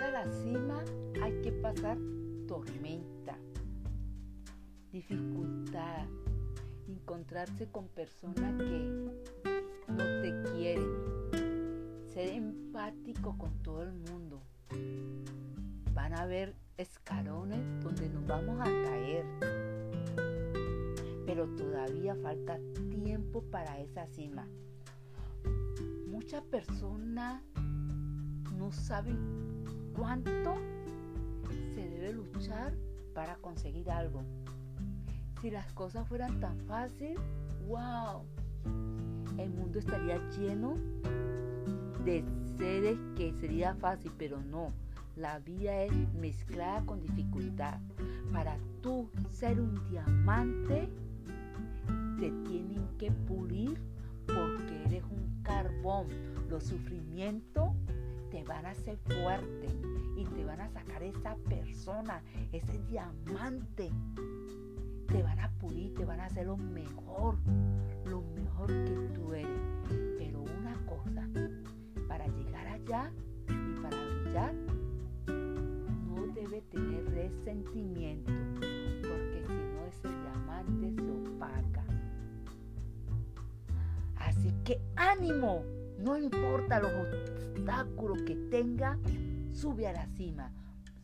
a la cima hay que pasar tormenta, dificultad, encontrarse con personas que no te quieren, ser empático con todo el mundo. Van a haber escalones donde nos vamos a caer, pero todavía falta tiempo para esa cima. Muchas personas no saben cuánto se debe luchar para conseguir algo. Si las cosas fueran tan fáciles, wow, el mundo estaría lleno de seres que sería fácil, pero no. La vida es mezclada con dificultad. Para tú ser un diamante, te tienen que pulir porque eres un carbón. Los sufrimientos van a hacer fuerte y te van a sacar esa persona, ese diamante. Te van a pulir, te van a hacer lo mejor, lo mejor que tú eres. Pero una cosa, para llegar allá y para brillar, no debe tener resentimiento, porque si no ese diamante se opaca. Así que ánimo, no importa los obstáculos que tenga, sube a la cima.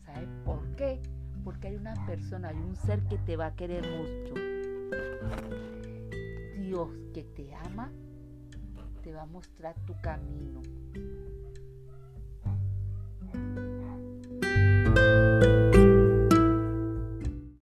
¿Sabes por qué? Porque hay una persona, hay un ser que te va a querer mucho. Dios que te ama, te va a mostrar tu camino.